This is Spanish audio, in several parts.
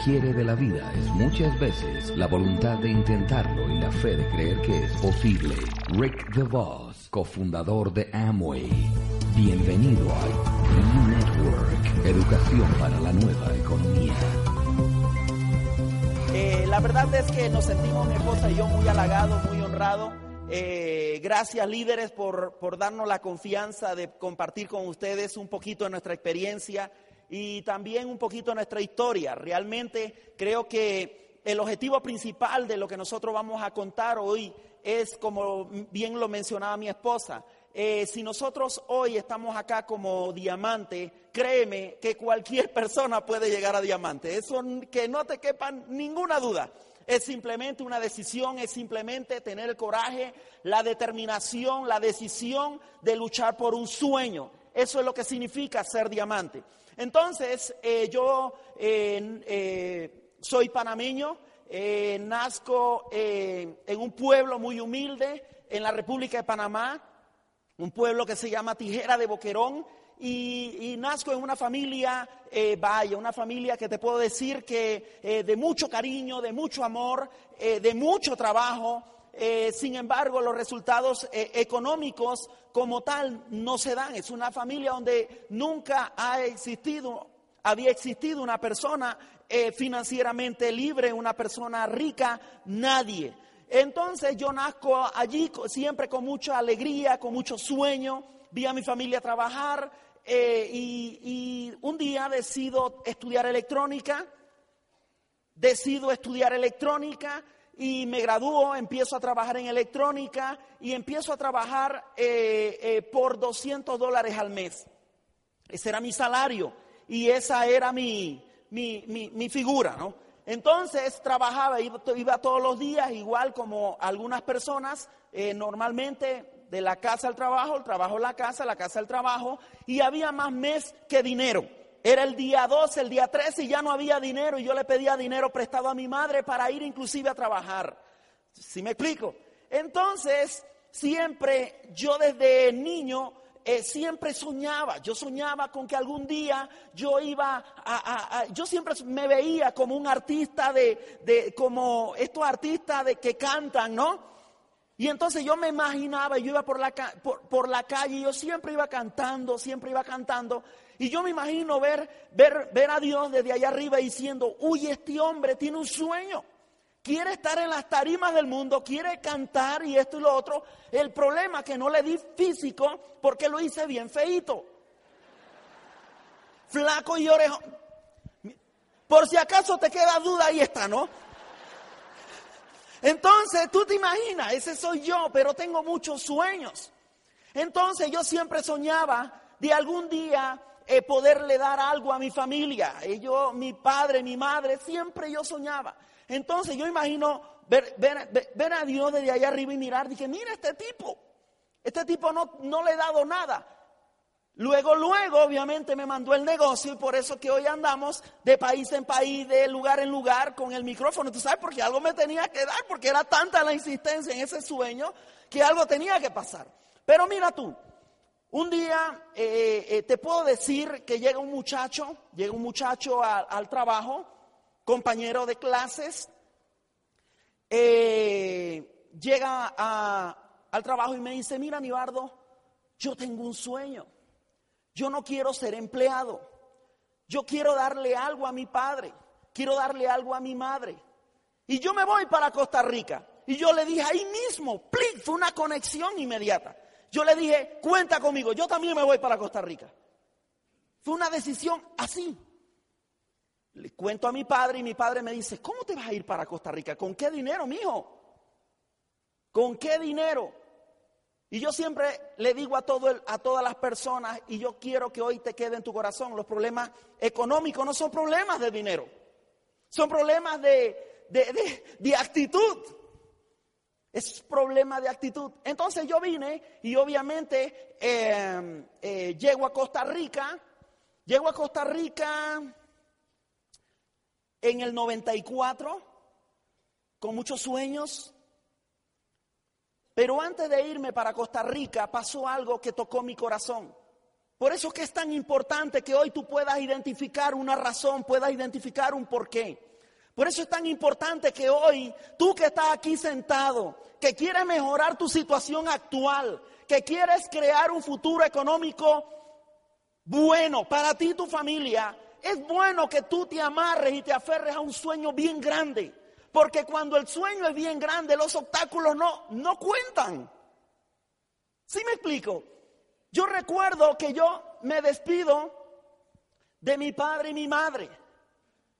hombre y lo que quiere de la vida es muchas veces la voluntad de intentarlo y la fe de creer que es posible. Rick DeVos, cofundador de Amway. Bienvenido al E-Network, educación para la nueva economía. Eh, la verdad es que nos sentimos mi esposa y yo muy halagados, muy honrados. Eh, gracias líderes por, por darnos la confianza de compartir con ustedes un poquito de nuestra experiencia y también un poquito nuestra historia. Realmente creo que el objetivo principal de lo que nosotros vamos a contar hoy es, como bien lo mencionaba mi esposa, eh, si nosotros hoy estamos acá como diamante, créeme que cualquier persona puede llegar a diamante. Eso que no te quepa ninguna duda. Es simplemente una decisión, es simplemente tener el coraje, la determinación, la decisión de luchar por un sueño. Eso es lo que significa ser diamante. Entonces, eh, yo eh, soy panameño, nazco en un pueblo muy humilde en la República de Panamá, un pueblo que se llama Tijera de Boquerón, y, nazco en una familia, eh, vaya, una familia que te puedo decir que eh, de mucho cariño, de mucho amor, eh, de mucho trabajo. Sin embargo, los resultados económicos como tal no se dan. Es una familia donde nunca ha existido, había existido una persona financieramente libre, una persona rica, nadie. Entonces yo nazco allí siempre con mucha alegría, con mucho sueño, vi a mi familia trabajar eh, y, un día decido estudiar electrónica, decido estudiar electrónica y me gradúo, empiezo a trabajar en electrónica y empiezo a trabajar eh, eh, por 200 dólares al mes. Ese era mi salario y esa era mi, mi, mi figura, ¿no? Entonces trabajaba, iba, todos los días, igual como algunas personas, eh, normalmente de la casa al trabajo, el trabajo a la casa, la casa al trabajo, y había más mes que dinero. Era el día 12, el día 13 y ya no había dinero y yo le pedía dinero prestado a mi madre para ir inclusive a trabajar. ¿Sí me explico? Entonces, siempre yo desde niño eh, siempre soñaba, yo soñaba con que algún día yo iba a, yo siempre me veía como un artista de, como estos artistas de que cantan, ¿no? Y entonces yo me imaginaba, yo iba por la, por, por la calle yo siempre iba cantando, siempre iba cantando. Y yo me imagino ver, ver, ver a Dios desde allá arriba diciendo, uy, este hombre tiene un sueño quiere estar en las tarimas del mundo, quiere cantar y esto y lo otro. El problema es que no le di físico porque lo hice bien feito. Flaco y orejón. Por si acaso te queda duda, ahí está, ¿no? Entonces, tú te imaginas, ese soy yo, pero tengo muchos sueños. Entonces, yo siempre soñaba de algún día eh, poderle dar algo a mi familia. Y yo, mi padre, mi madre, siempre yo soñaba. Entonces yo imagino ver, a Dios desde allá arriba y mirar, dije, mira este tipo, este tipo no, no le he dado nada. Luego, luego, obviamente me mandó el negocio y por eso que hoy andamos de país en país, de lugar en lugar con el micrófono. Tú sabes, porque algo me tenía que dar, porque era tanta la insistencia en ese sueño que algo tenía que pasar. Pero mira tú, un día eh, eh, te puedo decir que llega un muchacho, llega un muchacho al trabajo compañero de clases, eh, llega al trabajo y me dice, mira, Nibardo, yo tengo un sueño. Yo no quiero ser empleado. Yo quiero darle algo a mi padre. Quiero darle algo a mi madre. Y yo me voy para Costa Rica. Y yo le dije ahí mismo, ¡plic! fue una conexión inmediata. Yo le dije, cuenta conmigo, yo también me voy para Costa Rica. Fue una decisión así. Le cuento a mi padre y mi padre me dice, ¿cómo te vas a ir para Costa Rica? ¿Con qué dinero, mijo? ¿Con qué dinero? Y yo siempre le digo a, todo a todas las personas, y yo quiero que hoy te quede en tu corazón, los problemas económicos no son problemas de dinero, son problemas de, de, actitud. Es problema de actitud. Entonces yo vine y obviamente eh, eh, llego a Costa Rica, llego a Costa Rica en el 94 con muchos sueños. Pero antes de irme para Costa Rica pasó algo que tocó mi corazón. Por eso es que es tan importante que hoy tú puedas identificar una razón, puedas identificar un porqué. Por eso es tan importante que hoy tú que estás aquí sentado, que quieres mejorar tu situación actual, que quieres crear un futuro económico bueno para ti y tu familia, es bueno que tú te amarres y te aferres a un sueño bien grande. Porque cuando el sueño es bien grande, los obstáculos no, no cuentan. ¿Sí me explico? Yo recuerdo que yo me despido de mi padre y mi madre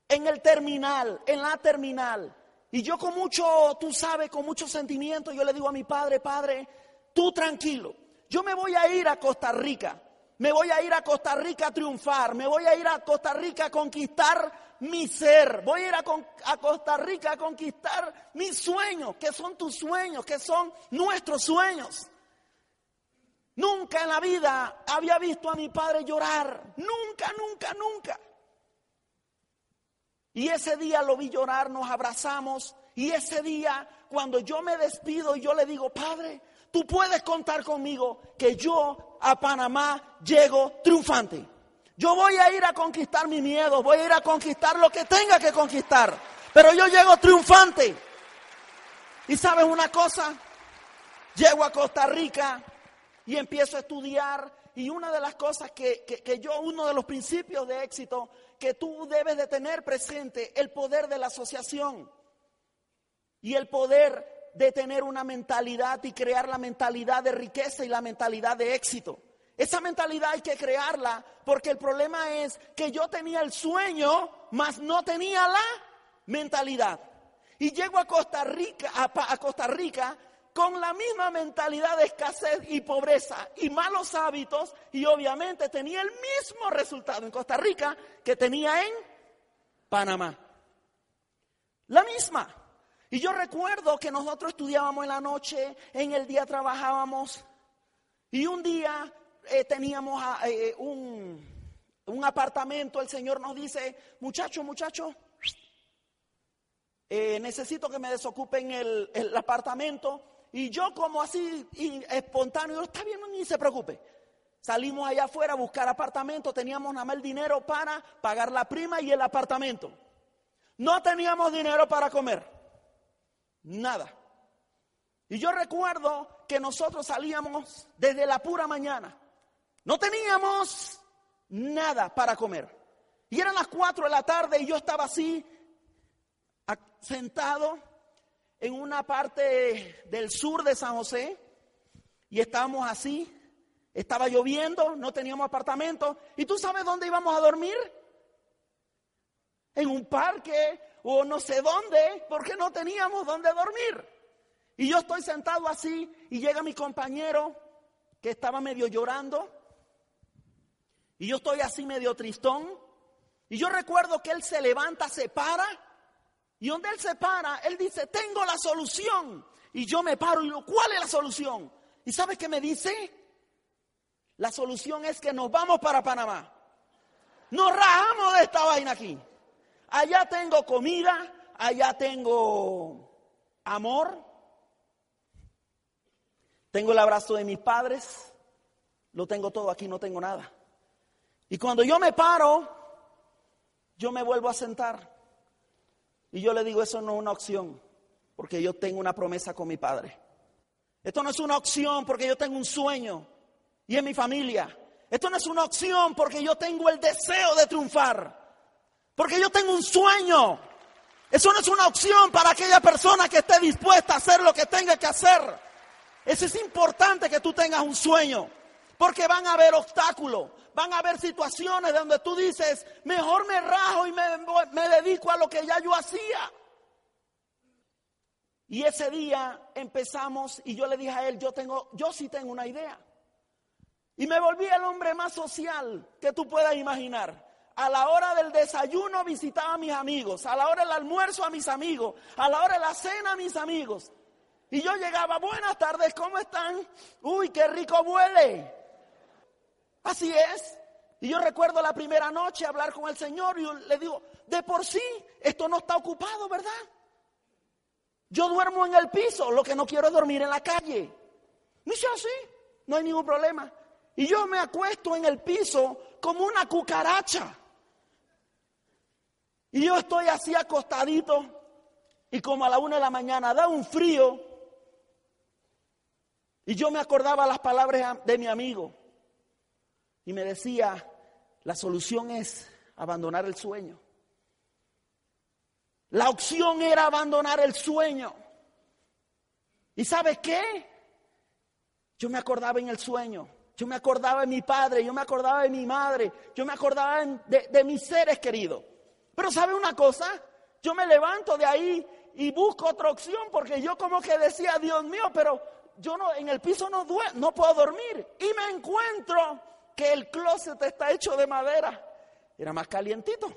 en el terminal, en la terminal. Y yo con mucho, tú sabes, con mucho sentimiento, yo le digo a mi padre, padre, tú tranquilo, yo me voy a ir a Costa Rica, me voy a ir a Costa Rica a triunfar, me voy a ir a Costa Rica a conquistar mi ser, voy a ir a, a Costa Rica a conquistar mis sueños, que son tus sueños, que son nuestros sueños. Nunca en la vida había visto a mi padre llorar, nunca, nunca, nunca. Y ese día lo vi llorar, nos abrazamos. Y ese día, cuando yo me despido y yo le digo, Padre, tú puedes contar conmigo que yo a Panamá llego triunfante. Yo voy a ir a conquistar mi miedo, voy a ir a conquistar lo que tenga que conquistar, pero yo llego triunfante. Y sabes una cosa, llego a Costa Rica y empiezo a estudiar y una de las cosas que, que, yo, uno de los principios de éxito que tú debes de tener presente, el poder de la asociación y el poder de tener una mentalidad y crear la mentalidad de riqueza y la mentalidad de éxito. Esa mentalidad hay que crearla porque el problema es que yo tenía el sueño, mas no tenía la mentalidad. Y llego a Costa Rica, a, Costa Rica con la misma mentalidad de escasez y pobreza y malos hábitos y obviamente tenía el mismo resultado en Costa Rica que tenía en Panamá. La misma. Y yo recuerdo que nosotros estudiábamos en la noche, en el día trabajábamos y un día eh, teníamos eh, un, apartamento, el Señor nos dice, muchacho, muchacho, eh, necesito que me desocupen el, el apartamento. Y yo como así espontáneo, está bien, ni se preocupe. Salimos allá afuera a buscar apartamento, teníamos nada más el dinero para pagar la prima y el apartamento. No teníamos dinero para comer. Nada. Y yo recuerdo que nosotros salíamos desde la pura mañana. No teníamos nada para comer. Y eran las 4 de la tarde y yo estaba así, sentado en una parte del sur de San José. Y estábamos así. Estaba lloviendo, no teníamos apartamento. ¿Y tú sabes dónde íbamos a dormir? En un parque o no sé dónde, porque no teníamos dónde dormir. Y yo estoy sentado así y llega mi compañero que estaba medio llorando. Y yo estoy así medio tristón. Y yo recuerdo que él se levanta, se para. Y donde él se para, él dice, tengo la solución. Y yo me paro y digo, ¿cuál es la solución? ¿Y sabes qué me dice? La solución es que nos vamos para Panamá. Nos rajamos de esta vaina aquí. Allá tengo comida, allá tengo amor, tengo el abrazo de mis padres, lo tengo todo aquí, no tengo nada. Y cuando yo me paro, yo me vuelvo a sentar. Y yo le digo, eso no es una opción, porque yo tengo una promesa con mi padre. Esto no es una opción porque yo tengo un sueño y en mi familia. Esto no es una opción porque yo tengo el deseo de triunfar. Porque yo tengo un sueño. Eso no es una opción para aquella persona que esté dispuesta a hacer lo que tenga que hacer. Eso es importante que tú tengas un sueño. Porque van a haber obstáculos, van a haber situaciones donde tú dices, mejor me rajo y me, dedico a lo que ya yo hacía. Y ese día empezamos y yo le dije a él, yo tengo, yo sí tengo una idea. Y me volví el hombre más social que tú puedas imaginar a la hora del desayuno visitaba a mis amigos, a la hora del almuerzo a mis amigos, a la hora de la cena a mis amigos. Y yo llegaba, buenas tardes, ¿cómo están? Uy, qué rico huele. Así es. Y yo recuerdo la primera noche hablar con el Señor y le digo, de por sí, esto no está ocupado, ¿verdad? Yo duermo en el piso, lo que no quiero es dormir en la calle. Me dice así, no hay ningún problema. Y yo me acuesto en el piso como una cucaracha. Y yo estoy así acostadito y como a la una de la mañana da un frío. Y yo me acordaba las palabras de mi amigo. Y me decía, la solución es abandonar el sueño. La opción era abandonar el sueño. ¿Y sabes qué? Yo me acordaba en el sueño. Yo me acordaba de mi padre, yo me acordaba de mi madre, yo me acordaba de, de mis seres queridos. Pero ¿sabe una cosa? Yo me levanto de ahí y busco otra opción porque yo como que decía, Dios mío, pero yo no en el piso no no puedo dormir y me encuentro que el closet está hecho de madera. Era más calientito.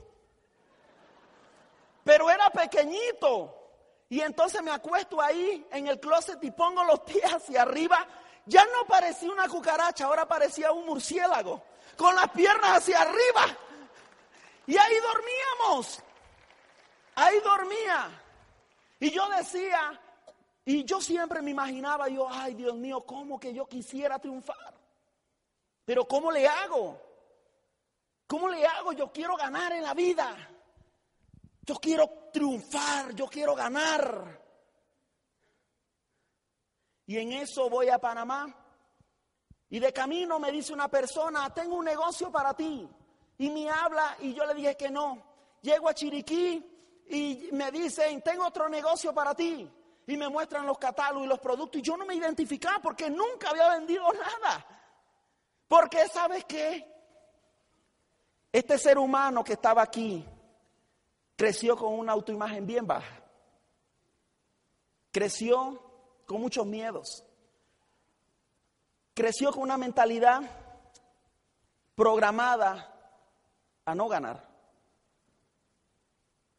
Pero era pequeñito. Y entonces me acuesto ahí en el closet y pongo los pies hacia arriba. Ya no parecía una cucaracha, ahora parecía un murciélago. Con las piernas hacia arriba. Y ahí dormíamos. Ahí dormía. Y yo decía, y yo siempre me imaginaba, yo, ay Dios mío, ¿cómo que yo quisiera triunfar? Pero ¿cómo le hago? ¿Cómo le hago? Yo quiero ganar en la vida. Yo quiero triunfar, yo quiero ganar. Y en eso voy a Panamá. Y de camino me dice una persona, tengo un negocio para ti. Y me habla y yo le dije que no. Llego a Chiriquí y me dicen, tengo otro negocio para ti. Y me muestran los catálogos y los productos. Y yo no me identificaba porque nunca había vendido nada. Porque sabes qué? Este ser humano que estaba aquí creció con una autoimagen bien baja. Creció con muchos miedos. Creció con una mentalidad programada a no ganar.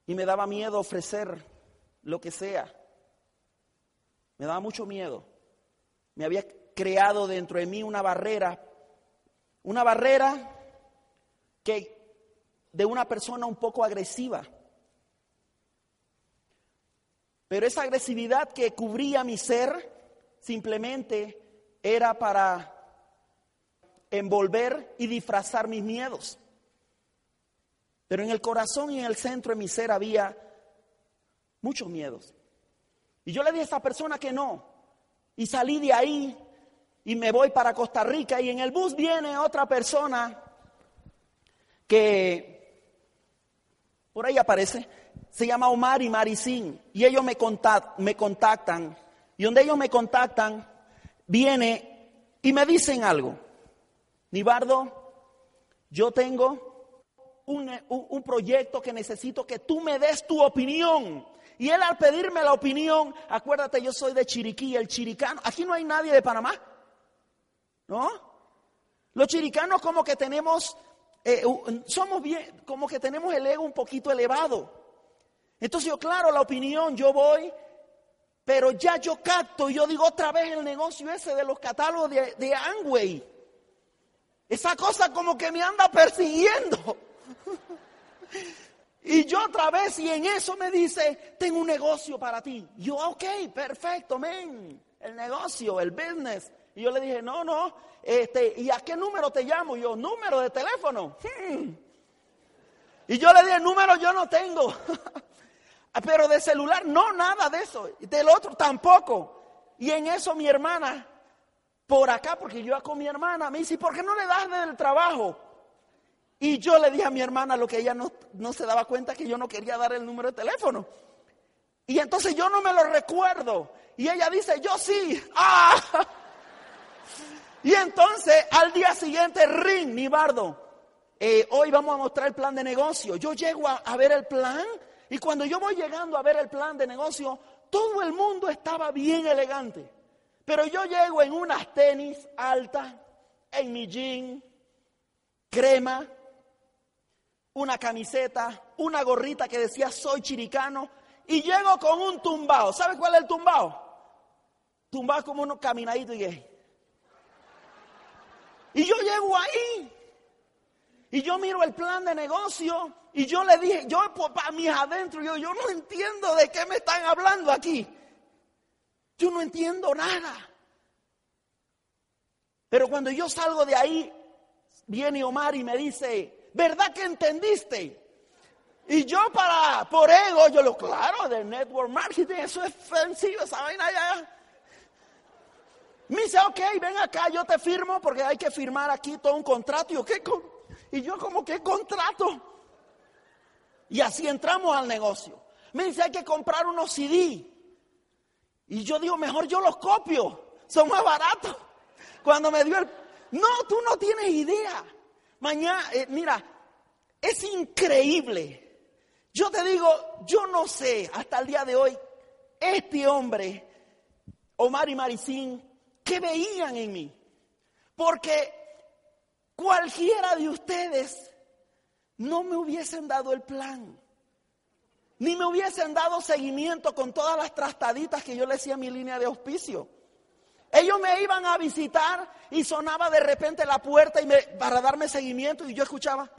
Y me daba miedo ofrecer lo que sea. Me daba mucho miedo. Me había creado dentro de mí una barrera, una barrera que de una persona un poco agresiva. Pero esa agresividad que cubría mi ser simplemente era para envolver y disfrazar mis miedos. Pero en el corazón y en el centro de mi ser había muchos miedos. Y yo le dije a esa persona que no. Y salí de ahí y me voy para Costa Rica y en el bus viene otra persona que por ahí aparece, se llama Omar y Maricín y ellos me, me contactan y donde ellos me contactan viene y me dicen algo. Nibardo, yo tengo un, proyecto que necesito que tú me des tu opinión. Y él al pedirme la opinión, acuérdate, yo soy de Chiriquí, el chiricano. Aquí no hay nadie de Panamá. ¿No? Los chiricanos como que tenemos, eh, somos bien, como que tenemos el ego un poquito elevado. Entonces yo, claro, la opinión, yo voy, pero ya yo capto y yo digo otra vez el negocio ese de los catálogos de, de. Esa cosa como que me anda persiguiendo. Y yo otra vez, y en eso me dice, tengo un negocio para ti. Yo, ok, perfecto, men, el negocio, el business. Y yo le dije, no, no, este, ¿y a qué número te llamo? yo, número de teléfono. Hmm. Y yo le dije, número yo no tengo. Pero de celular, no, nada de eso. Del otro tampoco. Y en eso mi hermana, por acá, porque yo con mi hermana, me dice, ¿por qué no le das del trabajo? Y yo le dije a mi hermana lo que ella no, no se daba cuenta que yo no quería dar el número de teléfono. Y entonces yo no me lo recuerdo. Y ella dice, yo sí. ¡Ah! Y entonces al día siguiente, ring, mi bardo. Eh, hoy vamos a mostrar el plan de negocio. Yo llego a, ver el plan y cuando yo voy llegando a ver el plan de negocio, todo el mundo estaba bien elegante. Pero yo llego en unas tenis altas, en mi jean, crema, una camiseta, una gorrita que decía soy chiricano y llego con un tumbao. ¿Sabe cuál es el tumbao? Tumbao como uno caminadito y qué. Y yo llego ahí y yo miro el plan de negocio y yo le dije, yo para mis adentro, yo, yo no entiendo de qué me están hablando aquí. Yo no entiendo nada. Pero cuando yo salgo de ahí, viene Omar y me dice, ¿verdad que entendiste? Y yo para, por ego, yo lo, claro, de network marketing, eso es ofensivo, esa vaina ya. Me dice, ok, ven acá, yo te firmo porque hay que firmar aquí todo un contrato. Y yo, ¿qué? Y yo como, ¿qué contrato? Y así entramos al negocio. Me dice, hay que comprar unos CD. Y yo digo, mejor yo los copio, son más baratos. Cuando me dio el... No, tú no tienes idea. Mañana, eh, mira, es increíble. Yo te digo, yo no sé hasta el día de hoy, este hombre, Omar y Maricín, ¿qué veían en mí? Porque cualquiera de ustedes no me hubiesen dado el plan. Ni me hubiesen dado seguimiento con todas las trastaditas que yo le decía a mi línea de auspicio. Ellos me iban a visitar y sonaba de repente la puerta y me, para darme seguimiento y yo escuchaba.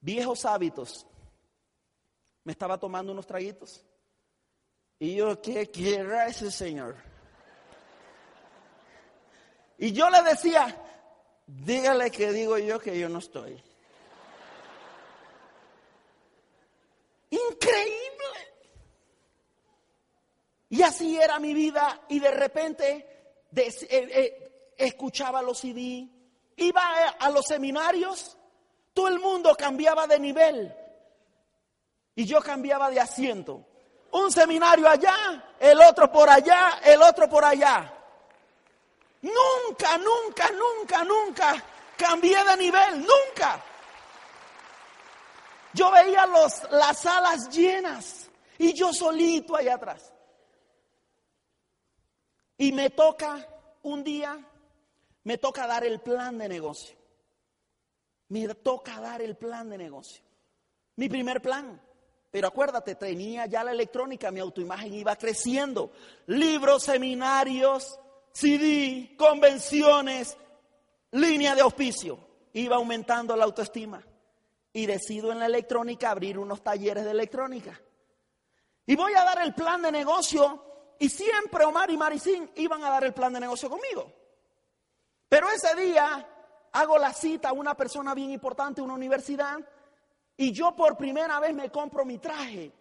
Viejos hábitos. Me estaba tomando unos traguitos. Y yo, ¿qué quiera ese señor? Y yo le decía, dígale que digo yo que yo no estoy. Increíble. Y así era mi vida y de repente eh, eh, escuchaba los CD, iba a, los seminarios, todo el mundo cambiaba de nivel y yo cambiaba de asiento. Un seminario allá, el otro por allá, el otro por allá. Nunca, nunca, nunca, nunca cambié de nivel, nunca. Yo veía los, las salas llenas y yo solito allá atrás. Y me toca un día, me toca dar el plan de negocio. Me toca dar el plan de negocio. Mi primer plan. Pero acuérdate, tenía ya la electrónica, mi autoimagen iba creciendo. Libros, seminarios, CD, convenciones, línea de auspicio. Iba aumentando la autoestima. Y decido en la electrónica abrir unos talleres de electrónica. Y voy a dar el plan de negocio y siempre Omar y Maricín iban a dar el plan de negocio conmigo. Pero ese día hago la cita a una persona bien importante, una universidad, y yo por primera vez me compro mi traje.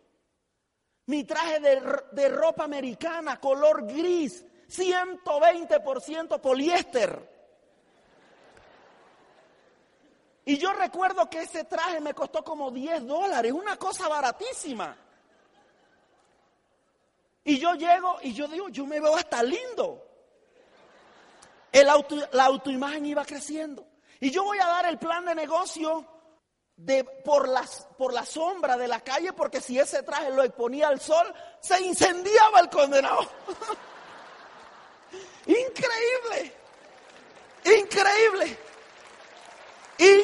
Mi traje de, de ropa americana, color gris, 120% poliéster. Y yo recuerdo que ese traje me costó como 10 dólares, una cosa baratísima. Y yo llego y yo digo, yo me veo hasta lindo. El la autoimagen iba creciendo. Y yo voy a dar el plan de negocio de, por, las, por la sombra de la calle, porque si ese traje lo exponía al sol, se incendiaba el condenado. Increíble. Increíble. Y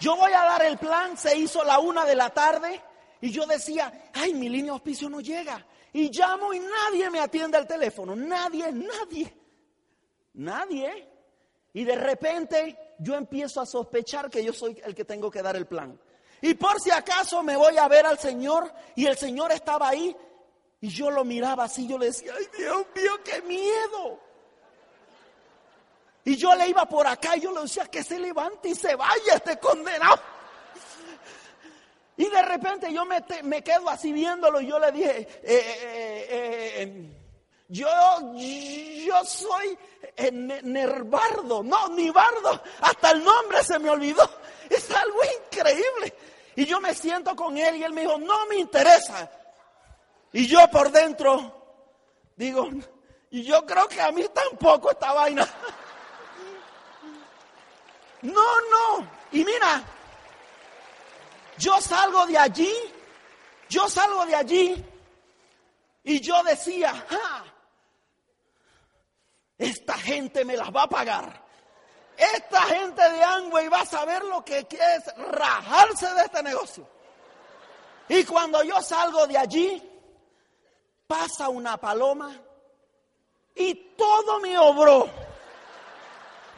yo voy a dar el plan, se hizo la una de la tarde y yo decía, ay, mi línea de auspicio no llega. Y llamo y nadie me atiende al teléfono. Nadie, nadie. Nadie. Y de repente yo empiezo a sospechar que yo soy el que tengo que dar el plan. Y por si acaso me voy a ver al Señor y el Señor estaba ahí y yo lo miraba así, yo le decía, ay Dios mío, qué miedo. Y yo le iba por acá y yo le decía que se levante y se vaya este condenado. Y de repente yo me, me quedo así viéndolo y yo le dije, eh, eh, eh, em, yo, yo soy Nervardo, no, ni Bardo, hasta el nombre se me olvidó. Es algo increíble. Y yo me siento con él y él me dijo, no me interesa. Y yo por dentro digo, y yo creo que a mí tampoco esta vaina. No, no. Y mira, yo salgo de allí, yo salgo de allí y yo decía, esta gente me las va a pagar. Esta gente de Angway va a saber lo que es rajarse de este negocio. Y cuando yo salgo de allí, pasa una paloma y todo me obró.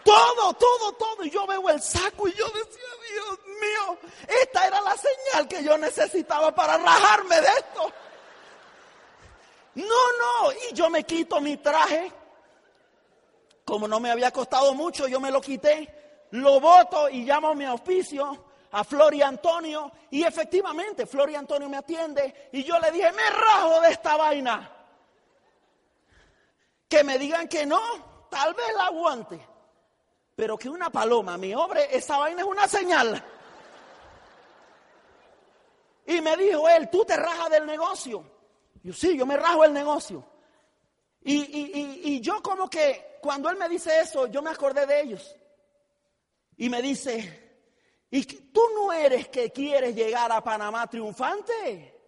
Todo, todo, todo. Y yo veo el saco y yo decía, Dios mío, esta era la señal que yo necesitaba para rajarme de esto. No, no, y yo me quito mi traje. Como no me había costado mucho, yo me lo quité, lo boto y llamo a mi auspicio a Flori Antonio y efectivamente Flori Antonio me atiende y yo le dije, me rajo de esta vaina. Que me digan que no, tal vez la aguante, pero que una paloma me obre, esa vaina es una señal. Y me dijo él, tú te rajas del negocio. Yo sí, yo me rajo el negocio. Y, y, y, yo como que cuando él me dice eso, yo me acordé de ellos. Y me dice, ¿y tú no eres que quieres llegar a Panamá triunfante?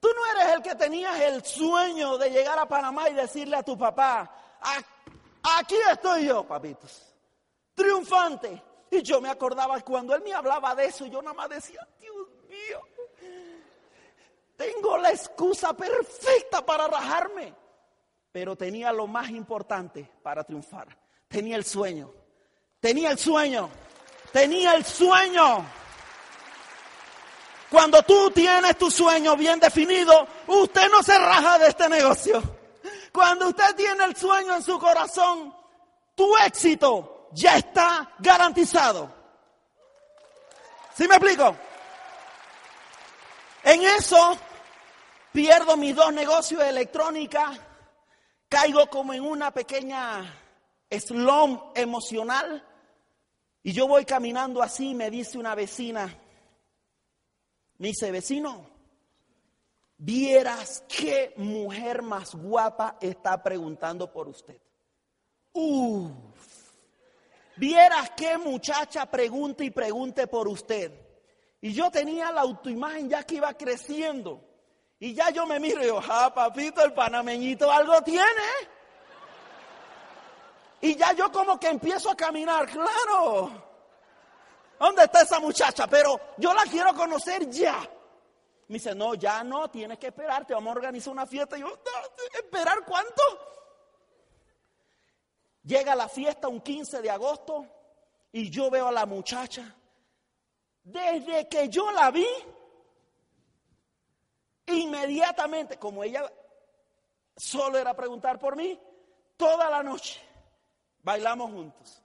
Tú no eres el que tenías el sueño de llegar a Panamá y decirle a tu papá, aquí estoy yo, papitos, triunfante. Y yo me acordaba cuando él me hablaba de eso, yo nada más decía, Dios mío, tengo la excusa perfecta para rajarme. Pero tenía lo más importante para triunfar. Tenía el sueño. Tenía el sueño. Tenía el sueño. Cuando tú tienes tu sueño bien definido, usted no se raja de este negocio. Cuando usted tiene el sueño en su corazón, tu éxito ya está garantizado. ¿Sí me explico? En eso pierdo mis dos negocios de electrónica, caigo como en una pequeña slum emocional y yo voy caminando así, me dice una vecina, me dice, vecino, vieras qué mujer más guapa está preguntando por usted. Uf, vieras qué muchacha pregunta y pregunte por usted. Y yo tenía la autoimagen ya que iba creciendo. Y ya yo me miro y digo, ah, papito, el panameñito algo tiene. Y ya yo como que empiezo a caminar, claro. ¿Dónde está esa muchacha? Pero yo la quiero conocer ya. Me dice, no, ya no, tienes que esperarte, vamos a organizar una fiesta. Y yo, ¿esperar cuánto? Llega la fiesta un 15 de agosto y yo veo a la muchacha. Desde que yo la vi, Inmediatamente, como ella solo era preguntar por mí, toda la noche bailamos juntos.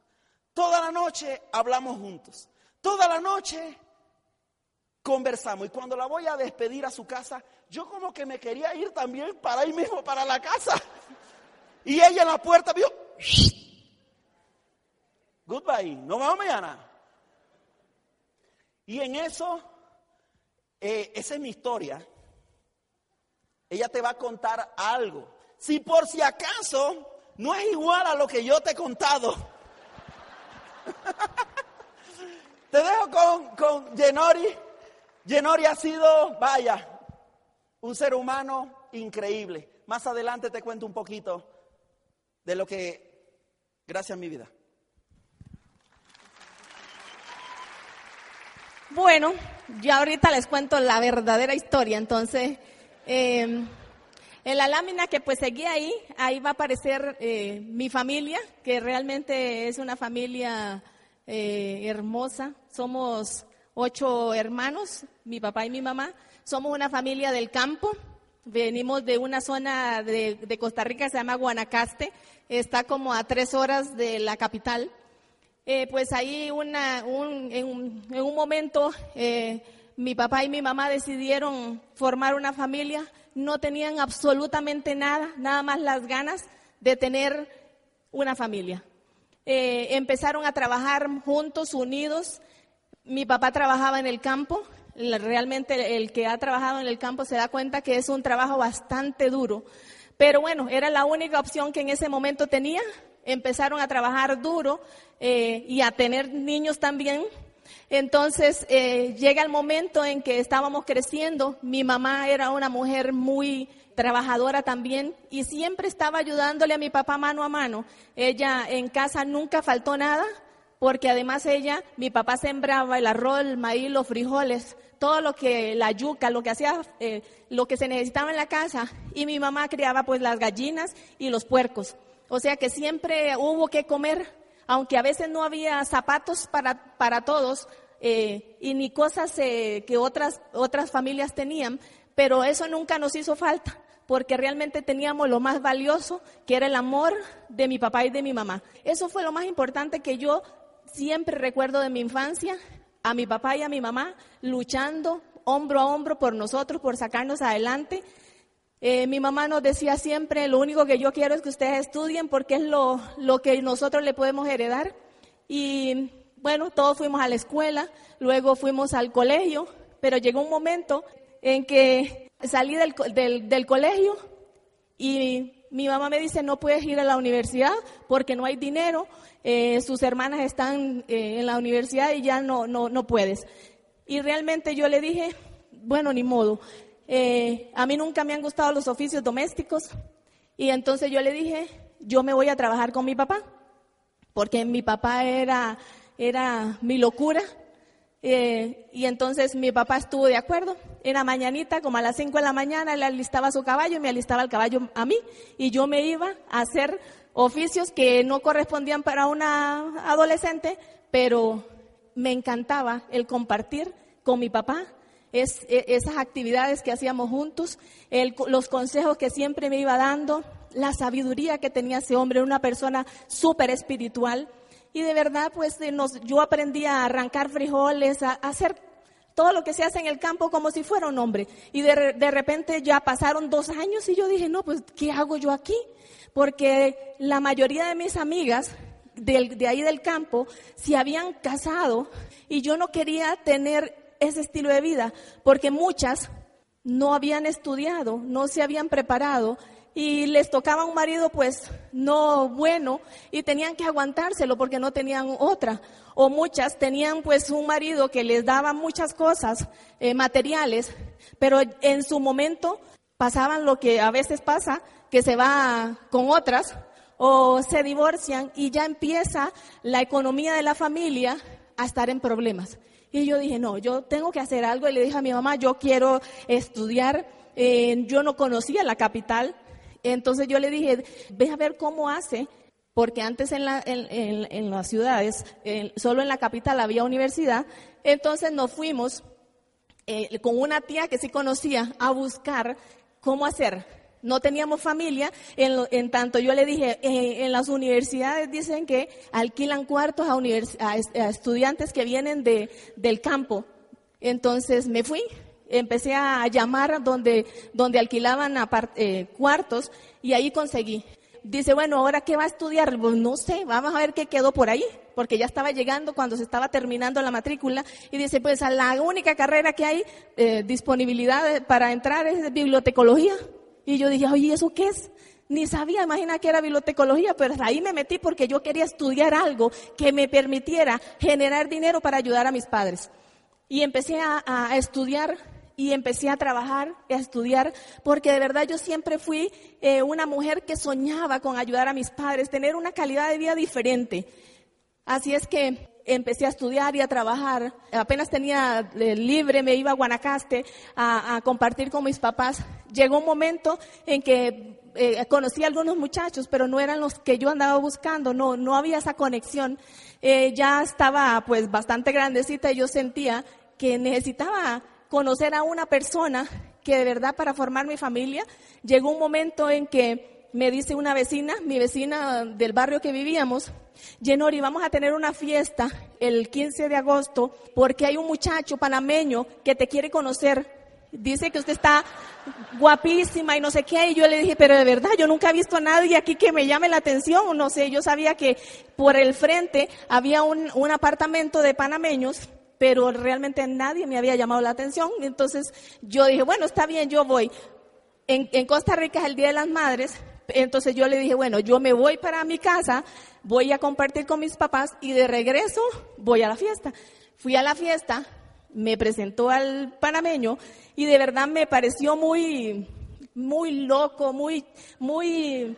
Toda la noche hablamos juntos. Toda la noche conversamos. Y cuando la voy a despedir a su casa, yo como que me quería ir también para ahí mismo, para la casa. Y ella en la puerta vio, goodbye, nos vemos mañana. Y en eso, eh, esa es mi historia. Ella te va a contar algo. Si por si acaso no es igual a lo que yo te he contado. te dejo con, con Genori. Ha sido, vaya, un ser humano increíble. Más adelante te cuento un poquito de lo que, gracias mi vida. Bueno, ya ahorita les cuento la verdadera historia, entonces Em, en la lámina que pues seguía ahí, ahí va a aparecer eh, mi familia, que realmente es una familia eh, hermosa. Somos ocho hermanos, mi papá y mi mamá. Somos una familia del campo. Venimos de una zona de, Costa Rica que se llama Guanacaste. Está como a tres horas de la capital. Eh, pues ahí una, un, en, en, un momento mi papá y mi mamá decidieron formar una familia, no tenían absolutamente nada, nada más las ganas de tener una familia. Eh, empezaron a trabajar juntos, unidos. Mi papá trabajaba en el campo. Realmente el que ha trabajado en el campo se da cuenta que es un trabajo bastante duro. Pero bueno, era la única opción que en ese momento tenía. Empezaron a trabajar duro eh, y a tener niños también entonces eh, llega el momento en que estábamos creciendo. Mi mamá era una mujer muy trabajadora también y siempre estaba ayudándole a mi papá mano a mano. Ella en casa nunca faltó nada porque además ella, mi papá sembraba el arroz, el maíz, los frijoles, todo lo que la yuca, lo que hacía, eh, lo que se necesitaba en la casa y mi mamá criaba pues las gallinas y los puercos. O sea que siempre hubo que comer aunque a veces no había zapatos para, para todos eh, y ni cosas eh, que otras, otras familias tenían, pero eso nunca nos hizo falta. porque realmente teníamos lo más valioso, que era el amor de mi papá y de mi mamá. Eso fue lo más importante que yo siempre recuerdo de mi infancia, a mi papá y a mi mamá luchando hombro a hombro por nosotros, por sacarnos adelante. Eh, mi mamá nos decía siempre, lo único que yo quiero es que ustedes estudien porque es lo, lo que nosotros le podemos heredar. Y bueno, todos fuimos a la escuela, luego fuimos al colegio, pero llegó un momento en que salí del, del, colegio y mi mamá me dice, no puedes ir a la universidad porque no hay dinero, eh, sus hermanas están eh, en la universidad y ya no, no, no puedes. Y realmente yo le dije, bueno, ni modo, eh, a mí nunca me han gustado los oficios domésticos y entonces yo le dije, yo me voy a trabajar con mi papá, porque mi papá era, era mi locura. Eh, y entonces mi papá estuvo de acuerdo. En la mañanita, como a las 5 de la mañana, él alistaba su caballo y me alistaba el caballo a mí. Y yo me iba a hacer oficios que no correspondían para una adolescente, pero me encantaba el compartir con mi papá es, e, esas actividades que hacíamos juntos, los consejos que siempre me iba dando, la sabiduría que tenía ese hombre, una persona súper espiritual. Y de verdad, pues yo aprendí a arrancar frijoles, a, hacer todo lo que se hace en el campo como si fuera un hombre. Y de, de repente ya pasaron dos años y yo dije, no, pues, ¿qué hago yo aquí? Porque la mayoría de mis amigas de ahí del campo se habían casado y yo no quería tener ese estilo de vida, porque muchas no habían estudiado, no se habían preparado y les tocaba un marido pues no bueno y tenían que aguantárselo porque no tenían otra. O muchas tenían pues un marido que les daba muchas cosas eh, materiales, pero en su momento pasaban lo que a veces pasa, que se va con otras o se divorcian y ya empieza la economía de la familia a estar en problemas. Y yo dije, no, yo tengo que hacer algo. Y le dije a mi mamá, yo quiero estudiar. yo no conocía la capital. Entonces yo le dije, ve a ver cómo hace. Porque antes en, la, en, las ciudades, solo en la capital había universidad. Entonces nos fuimos eh, con una tía que sí conocía a buscar cómo hacer no teníamos familia, en, tanto yo le dije, eh, en las universidades dicen que alquilan cuartos a, estudiantes que vienen de, del campo. Entonces me fui, empecé a llamar donde, donde alquilaban eh, cuartos y ahí conseguí. Dice, bueno, ¿ahora qué va a estudiar? Pues no sé, vamos a ver qué quedó por ahí, porque ya estaba llegando cuando se estaba terminando la matrícula. Y dice, pues la única carrera que hay eh, disponibilidad para entrar es bibliotecología. Y yo dije, oye, ¿eso qué es? Ni sabía, imagina que era bibliotecología, pero ahí me metí porque yo quería estudiar algo que me permitiera generar dinero para ayudar a mis padres. Y empecé a, estudiar y empecé a trabajar, a estudiar, porque de verdad yo siempre fui eh, una mujer que soñaba con ayudar a mis padres, tener una calidad de vida diferente. Así es que empecé a estudiar y a trabajar. Apenas tenía eh, libre, me iba a Guanacaste a, compartir con mis papás. Llegó un momento en que eh, conocí a algunos muchachos, pero no eran los que yo andaba buscando, no, no había esa conexión. Eh, ya estaba pues bastante grandecita y yo sentía que necesitaba conocer a una persona que de verdad para formar mi familia. Llegó un momento en que me dice una vecina, mi vecina del barrio que vivíamos, Yenori, vamos a tener una fiesta el 15 de agosto porque hay un muchacho panameño que te quiere conocer. Dice que usted está guapísima y no sé qué. Y yo le dije, pero de verdad, yo nunca he visto a nadie aquí que me llame la atención. No sé, yo sabía que por el frente había un, apartamento de panameños pero realmente nadie me había llamado la atención. Entonces yo dije, bueno, está bien, yo voy. En, en, Costa Rica es el Día de las Madres, entonces yo le dije, bueno, yo me voy para mi casa voy a compartir con mis papás y de regreso voy a la fiesta. Fui a la fiesta, me presentó al panameño y de verdad me pareció muy, muy loco, muy, muy,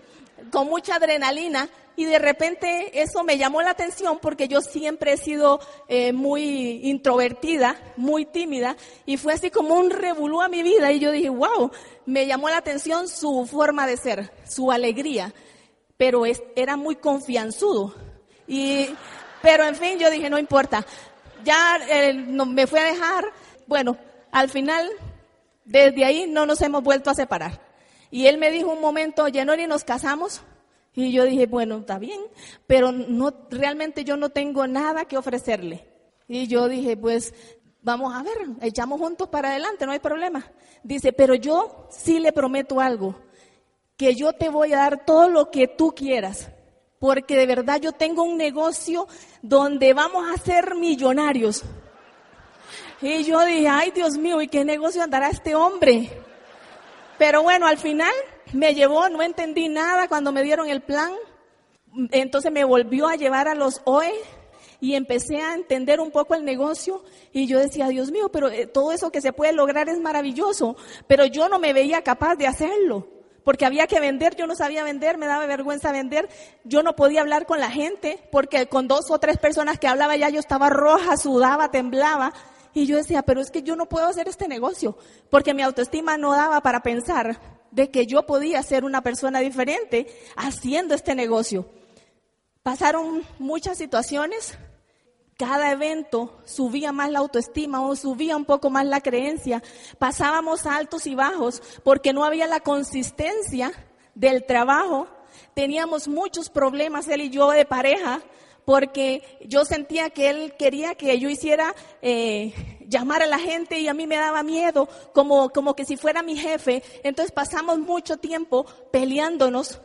con mucha adrenalina y de repente eso me llamó la atención porque yo siempre he sido eh, muy introvertida, muy tímida y fue así como un revolú a mi vida y yo dije, wow, me llamó la atención su forma de ser, su alegría pero era muy confianzudo. Y, pero en fin, yo dije, no importa. Ya eh, me fui a dejar. Bueno, al final, desde ahí no nos hemos vuelto a separar. Y él me dijo un momento, Yenori, ¿nos casamos? Y yo dije, bueno, está bien, pero no, realmente yo no tengo nada que ofrecerle. Y yo dije, pues vamos a ver, echamos juntos para adelante, no hay problema. Dice, pero yo sí le prometo algo, que yo te voy a dar todo lo que tú quieras, porque de verdad yo tengo un negocio donde vamos a ser millonarios. Y yo dije, ay Dios mío, ¿y qué negocio andará este hombre? Pero bueno, al final me llevó, no entendí nada cuando me dieron el plan. Entonces me volvió a llevar a los OE y empecé a entender un poco el negocio y yo decía, Dios mío, pero eh, todo eso que se puede lograr es maravilloso, pero yo no me veía capaz de hacerlo. Porque había que vender, yo no sabía vender, me daba vergüenza vender, yo no podía hablar con la gente, porque con dos o tres personas que hablaba ya yo estaba roja, sudaba, temblaba, y yo decía, pero es que yo no puedo hacer este negocio, porque mi autoestima no daba para pensar de que yo podía ser una persona diferente haciendo este negocio. Pasaron muchas situaciones, cada evento subía más la autoestima o subía un poco más la creencia. Pasábamos altos y bajos porque no había la consistencia del trabajo. Teníamos muchos problemas, él y yo, de pareja, porque yo sentía que él quería que yo hiciera eh, llamar a la gente y a mí me daba miedo, como, como que si fuera mi jefe. Entonces pasamos mucho tiempo peleándonos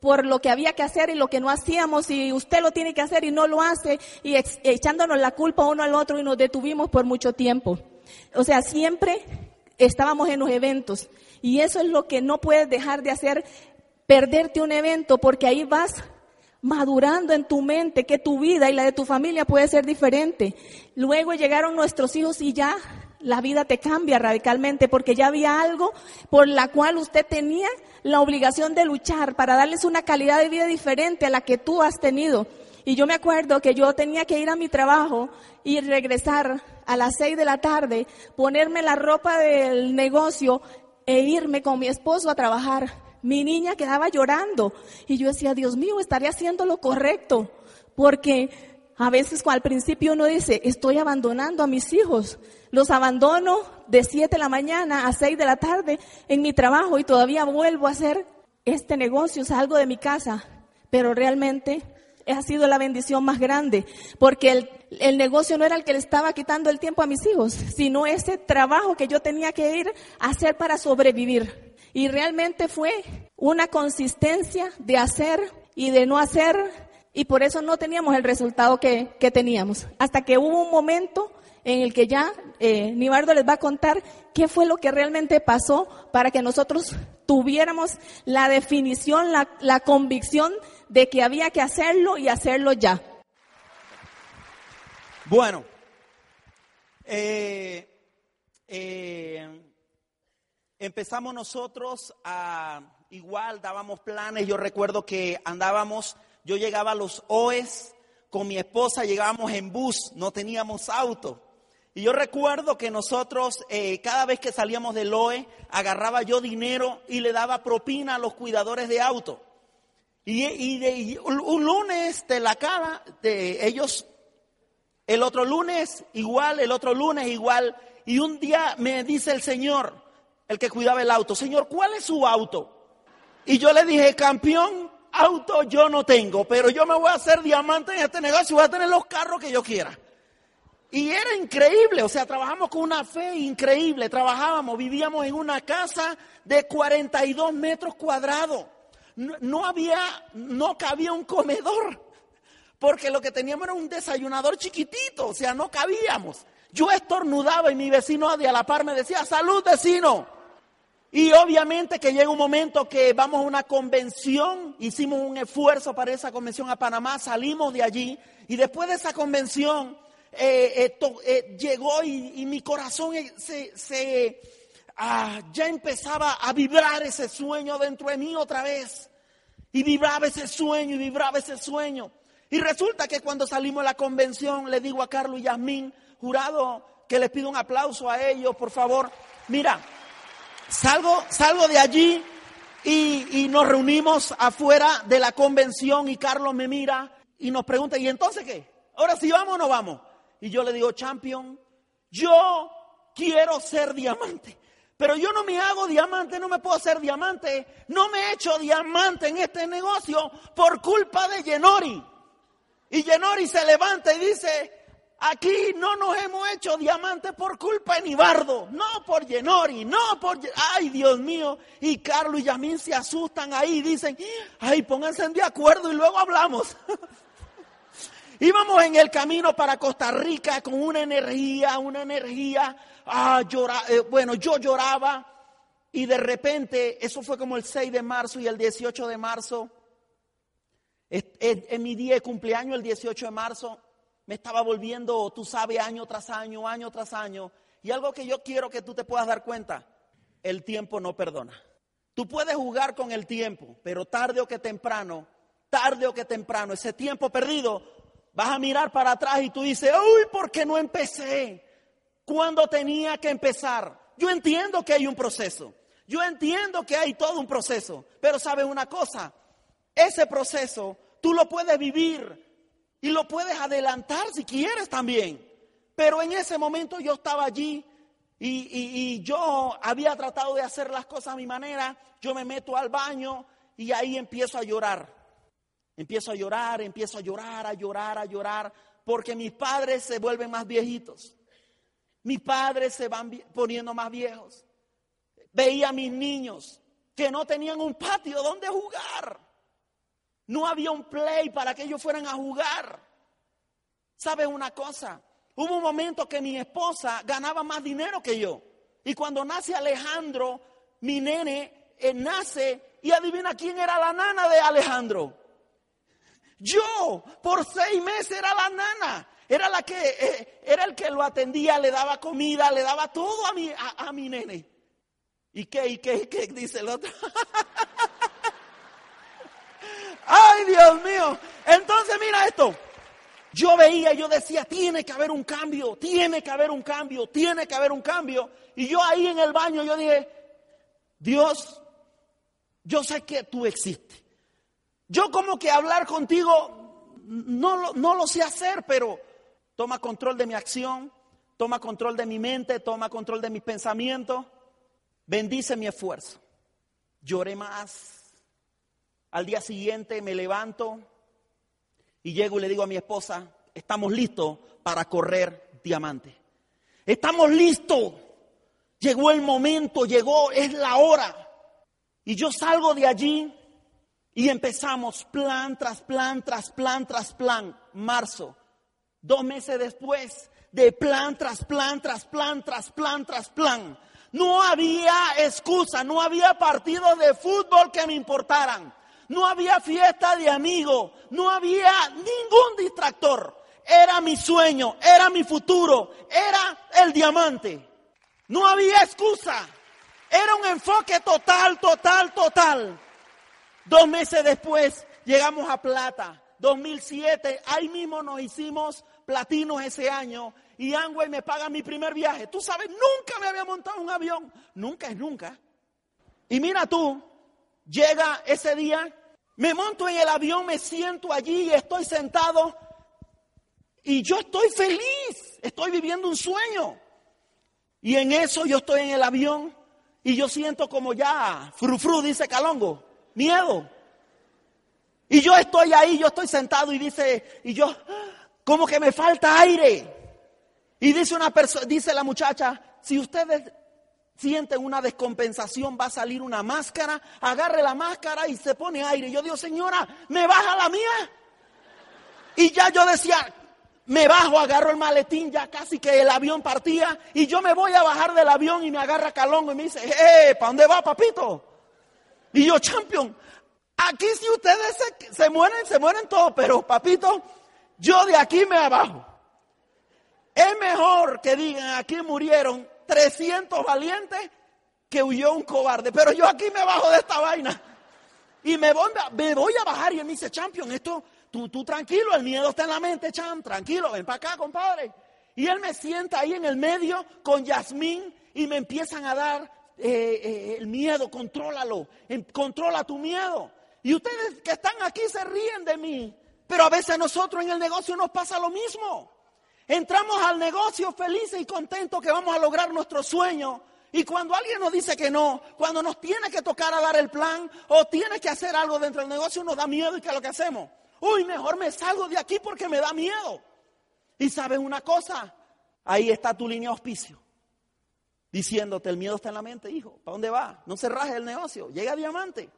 por lo que había que hacer y lo que no hacíamos y usted lo tiene que hacer y no lo hace y echándonos la culpa uno al otro y nos detuvimos por mucho tiempo. O sea, siempre estábamos en los eventos y eso es lo que no puedes dejar de hacer, perderte un evento porque ahí vas madurando en tu mente que tu vida y la de tu familia puede ser diferente. Luego llegaron nuestros hijos y ya la vida te cambia radicalmente porque ya había algo por la cual usted tenía la obligación de luchar para darles una calidad de vida diferente a la que tú has tenido. Y yo me acuerdo que yo tenía que ir a mi trabajo y regresar a las seis de la tarde, ponerme la ropa del negocio e irme con mi esposo a trabajar. Mi niña quedaba llorando. Y yo decía, Dios mío, estaré haciendo lo correcto, porque a veces al principio uno dice, estoy abandonando a mis hijos, los abandono de 7 de la mañana a 6 de la tarde en mi trabajo y todavía vuelvo a hacer este negocio, salgo de mi casa, pero realmente ha sido la bendición más grande, porque el, el, negocio no era el que le estaba quitando el tiempo a mis hijos, sino ese trabajo que yo tenía que ir a hacer para sobrevivir. Y realmente fue una consistencia de hacer y de no hacer y por eso no teníamos el resultado que, teníamos. Hasta que hubo un momento en el que ya eh, Nibardo les va a contar qué fue lo que realmente pasó para que nosotros tuviéramos la definición, la, la convicción de que había que hacerlo y hacerlo ya. Bueno, eh, eh, empezamos nosotros a, igual dábamos planes, yo recuerdo que andábamos, yo llegaba a los OES con mi esposa, llegábamos en bus, no teníamos auto. Y yo recuerdo que nosotros, eh, cada vez que salíamos del OE, agarraba yo dinero y le daba propina a los cuidadores de auto. Y, un lunes de la cara, de ellos, el otro lunes igual, el otro lunes igual. Y un día me dice el Señor, el que cuidaba el auto, Señor, ¿cuál es su auto? Y yo le dije, campeón, auto yo no tengo, pero yo me voy a hacer diamante en este negocio y voy a tener los carros que yo quiera. Y era increíble, o sea, trabajamos con una fe increíble, trabajábamos, vivíamos en una casa de 42 metros cuadrados. No, había, no cabía un comedor, porque lo que teníamos era un desayunador chiquitito, o sea, no cabíamos. Yo estornudaba y mi vecino de a la par me decía, salud vecino. Y obviamente que llega un momento que vamos a una convención, hicimos un esfuerzo para esa convención a Panamá, salimos de allí y después de esa convención eh, eh, eh, llegó y, mi corazón se, ah, ya empezaba a vibrar ese sueño dentro de mí otra vez. Y vibraba ese sueño y vibraba ese sueño. Y resulta que cuando salimos de la convención le digo a Carlos y Yasmín, jurado, que les pido un aplauso a ellos, por favor. Mira, Salgo, salgo de allí y, nos reunimos afuera de la convención y Carlos me mira y nos pregunta, ¿y entonces qué? ¿Ahora sí vamos o no vamos? Y yo le digo, champion, yo quiero ser diamante, Pero yo no me hago diamante, no me puedo hacer diamante. No me he hecho diamante en este negocio por culpa de Yenori. Y Yenori se levanta y dice, aquí no nos hemos hecho diamante por culpa de Nibardo, no por Yenori, no por... Ay, Dios mío. Y Carlos y Yamín se asustan ahí y dicen, ay, pónganse de acuerdo y luego hablamos. Íbamos en el camino para Costa Rica con una energía, una energía ah, llora, eh, bueno, yo lloraba y de repente, eso fue como el 6 de marzo y el 18 de marzo, en mi día de cumpleaños, el 18 de marzo, me estaba volviendo, tú sabes, año tras año, año tras año. Y algo que yo quiero que tú te puedas dar cuenta, el tiempo no perdona. Tú puedes jugar con el tiempo, pero tarde o que temprano, tarde o que temprano, ese tiempo perdido, vas a mirar para atrás y tú dices, uy, ¿por qué no empecé? cuando tenía que empezar. Yo entiendo que hay un proceso. Yo entiendo que hay todo un proceso. Pero sabes una cosa, ese proceso tú lo puedes vivir y lo puedes adelantar si quieres también. Pero en ese momento yo estaba allí y, yo había tratado de hacer las cosas a mi manera. Yo me meto al baño y ahí empiezo a llorar. Empiezo a llorar, empiezo a llorar, a llorar, a llorar, porque mis padres se vuelven más viejitos. Mis padres se van poniendo más viejos. Veía a mis niños que no tenían un patio donde jugar. No había un play para que ellos fueran a jugar. ¿Sabes una cosa? Hubo un momento que mi esposa ganaba más dinero que yo. Y cuando nace Alejandro, mi nene eh, nace y adivina quién era la nana de Alejandro. Yo, por seis meses era la nana. Era la que, eh, era el que lo atendía, le daba comida, le daba todo a mi, a, mi nene. ¿Y qué, y qué, y qué? Dice el otro. Ay, Dios mío. Entonces mira esto. Yo veía, yo decía, tiene que haber un cambio, tiene que haber un cambio, tiene que haber un cambio. Y yo ahí en el baño, yo dije, Dios, yo sé que tú existes. Yo como que hablar contigo no, no lo sé hacer, pero toma control de mi acción, toma control de mi mente, toma control de mis pensamientos, bendice mi esfuerzo. Lloré más. Al día siguiente me levanto y llego y le digo a mi esposa, estamos listos para correr diamante. Estamos listos. Llegó el momento, llegó, es la hora. Y yo salgo de allí y empezamos plan tras plan, tras plan, tras plan. Marzo, Dos meses después, de plan tras plan, tras plan, tras plan, tras plan. No había excusa, no había partidos de fútbol que me importaran. No había fiesta de amigos, no había ningún distractor. Era mi sueño, era mi futuro, era el diamante. No había excusa. Era un enfoque total, total, total. Dos meses después llegamos a plata. 2007, ahí mismo nos hicimos platinos ese año y Angway me paga mi primer viaje. Tú sabes, nunca me había montado un avión. Nunca es nunca. Y mira tú, llega ese día, me monto en el avión, me siento allí estoy sentado y yo estoy feliz, estoy viviendo un sueño. Y en eso yo estoy en el avión y yo siento como ya, frufru, dice Calongo, miedo. Y yo estoy ahí, yo estoy sentado y dice, y yo, como que me falta aire. Y dice una persona, dice la muchacha, si ustedes sienten una descompensación, va a salir una máscara, agarre la máscara y se pone aire. Yo digo, señora, ¿me baja la mía? Y ya yo decía, me bajo, agarro el maletín, ya casi que el avión partía, y yo me voy a bajar del avión y me agarra Calongo y me dice, ¡eh! ¿Para dónde va, papito? Y yo, champion, aquí si ustedes se, se mueren, se mueren todos, pero papito, yo de aquí me abajo. Es mejor que digan aquí murieron 300 valientes que huyó un cobarde. Pero yo aquí me bajo de esta vaina. Y me voy, me voy a bajar y él me dice, champion, esto, tú, tú tranquilo, el miedo está en la mente, champ, tranquilo, ven para acá, compadre. Y él me sienta ahí en el medio con Yasmín y me empiezan a dar eh, eh, el miedo, contrólalo, controla tu miedo. Y ustedes que están aquí se ríen de mí. Pero a veces nosotros en el negocio nos pasa lo mismo. Entramos al negocio felices y contentos que vamos a lograr nuestro sueño Y cuando alguien nos dice que no, cuando nos tiene que tocar a dar el plan o tiene que hacer algo dentro del negocio, nos da miedo y ¿qué es lo que hacemos? Uy, mejor me salgo de aquí porque me da miedo. Y sabes una cosa, ahí está tu línea de auspicio. Diciéndote, el miedo está en la mente, hijo. ¿Para dónde va? No se raje el negocio, llega diamante.